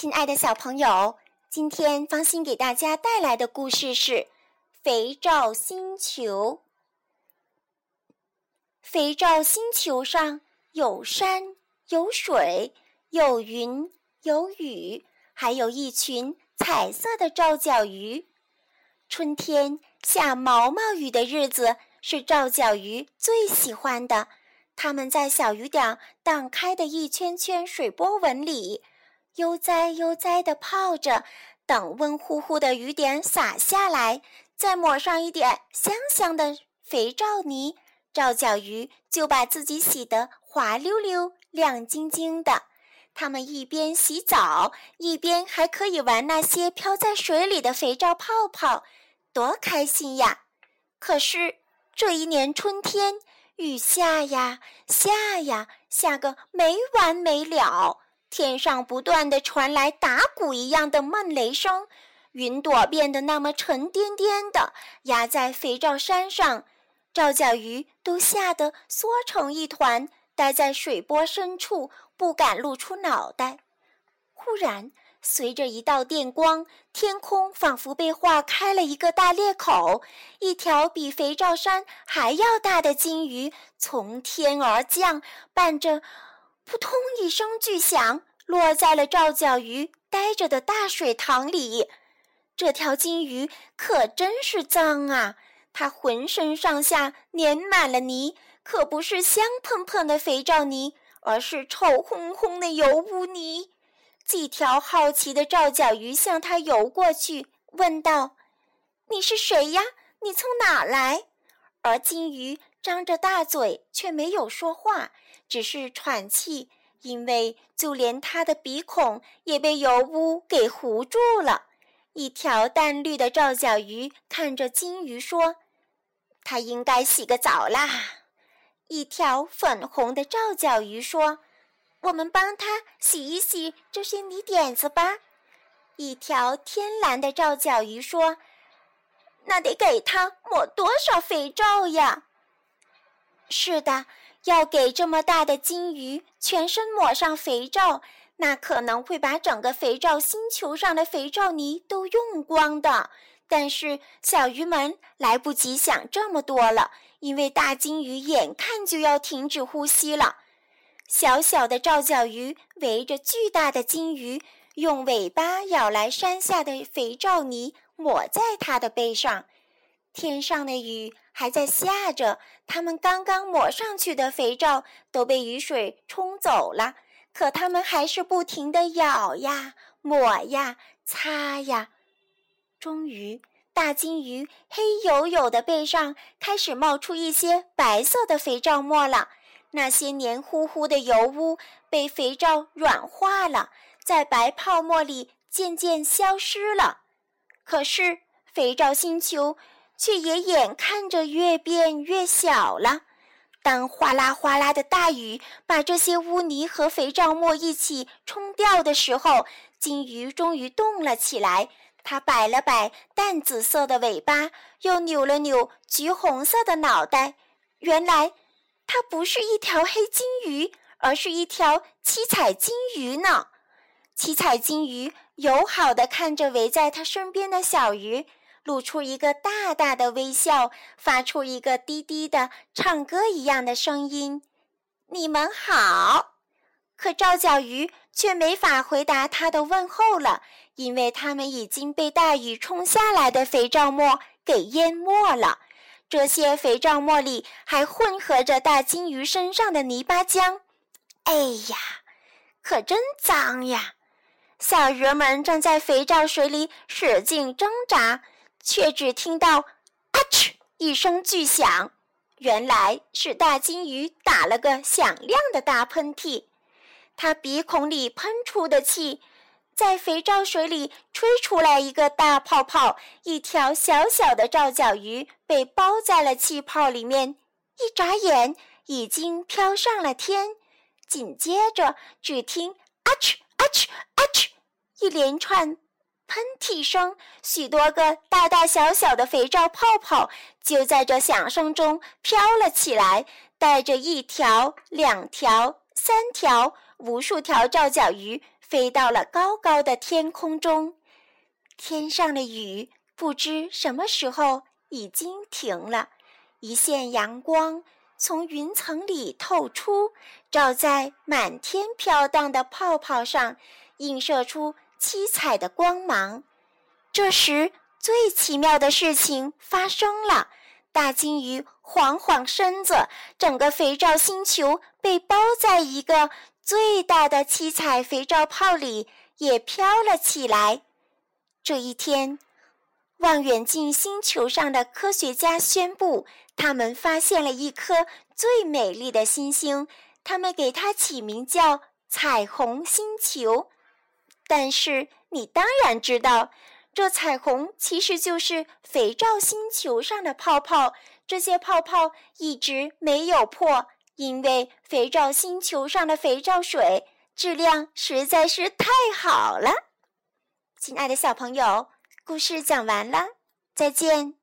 亲爱的小朋友，今天方心给大家带来的故事是《肥皂星球》。肥皂星球上有山，有水，有云，有雨，还有一群彩色的皂角鱼。春天下毛毛雨的日子是皂角鱼最喜欢的，它们在小雨点荡开的一圈圈水波纹里。悠哉悠哉地泡着，等温乎乎的雨点洒下来，再抹上一点香香的肥皂泥，皂角鱼就把自己洗得滑溜溜、亮晶晶的。它们一边洗澡，一边还可以玩那些飘在水里的肥皂泡泡，多开心呀！可是这一年春天，雨下呀下呀，下个没完没了。天上不断的传来打鼓一样的闷雷声，云朵变得那么沉甸甸的，压在肥皂山上，赵角鱼都吓得缩成一团，待在水波深处，不敢露出脑袋。忽然，随着一道电光，天空仿佛被划开了一个大裂口，一条比肥皂山还要大的金鱼从天而降，伴着。扑通一声巨响，落在了赵角鱼待着的大水塘里。这条金鱼可真是脏啊！它浑身上下粘满了泥，可不是香喷喷的肥皂泥，而是臭烘烘的油污泥。几条好奇的赵角鱼向它游过去，问道：“你是谁呀？你从哪来？”而金鱼。张着大嘴，却没有说话，只是喘气，因为就连他的鼻孔也被油污给糊住了。一条淡绿的皂角鱼看着金鱼说：“它应该洗个澡啦。”一条粉红的皂角鱼说：“我们帮它洗一洗这些泥点子吧。”一条天蓝的皂角鱼说：“那得给它抹多少肥皂呀？”是的，要给这么大的金鱼全身抹上肥皂，那可能会把整个肥皂星球上的肥皂泥都用光的。但是小鱼们来不及想这么多了，因为大金鱼眼看就要停止呼吸了。小小的皂角鱼围着巨大的金鱼，用尾巴舀来山下的肥皂泥，抹在它的背上。天上的雨还在下着，他们刚刚抹上去的肥皂都被雨水冲走了，可他们还是不停地咬呀、抹呀、擦呀。终于，大金鱼黑黝黝的背上开始冒出一些白色的肥皂沫了。那些黏糊糊的油污被肥皂软化了，在白泡沫里渐渐消失了。可是，肥皂星球。却也眼看着越变越小了。当哗啦哗啦的大雨把这些污泥和肥皂沫一起冲掉的时候，金鱼终于动了起来。它摆了摆淡紫色的尾巴，又扭了扭橘红色的脑袋。原来，它不是一条黑金鱼，而是一条七彩金鱼呢。七彩金鱼友好地看着围在它身边的小鱼。露出一个大大的微笑，发出一个低低的唱歌一样的声音：“你们好。”可赵角鱼却没法回答他的问候了，因为它们已经被大雨冲下来的肥皂沫给淹没了。这些肥皂沫里还混合着大金鱼身上的泥巴浆。哎呀，可真脏呀！小鱼们正在肥皂水里使劲挣扎。却只听到“啊嗤”一声巨响，原来是大金鱼打了个响亮的大喷嚏。它鼻孔里喷出的气，在肥皂水里吹出来一个大泡泡，一条小小的皂角鱼被包在了气泡里面，一眨眼已经飘上了天。紧接着，只听“啊嗤啊嗤啊嗤”一连串。喷嚏声，许多个大大小小的肥皂泡泡就在这响声中飘了起来，带着一条、两条、三条、无数条皂角鱼飞到了高高的天空中。天上的雨不知什么时候已经停了，一线阳光从云层里透出，照在满天飘荡的泡泡上，映射出七彩的光芒。这时，最奇妙的事情发生了。大金鱼晃晃身子，整个肥皂星球被包在一个最大的七彩肥皂泡里，也飘了起来。这一天，望远镜星球上的科学家宣布，他们发现了一颗最美丽的星星，他们给它起名叫“彩虹星球”。但是，你当然知道。这彩虹其实就是肥皂星球上的泡泡，这些泡泡一直没有破，因为肥皂星球上的肥皂水质量实在是太好了。亲爱的小朋友，故事讲完了，再见。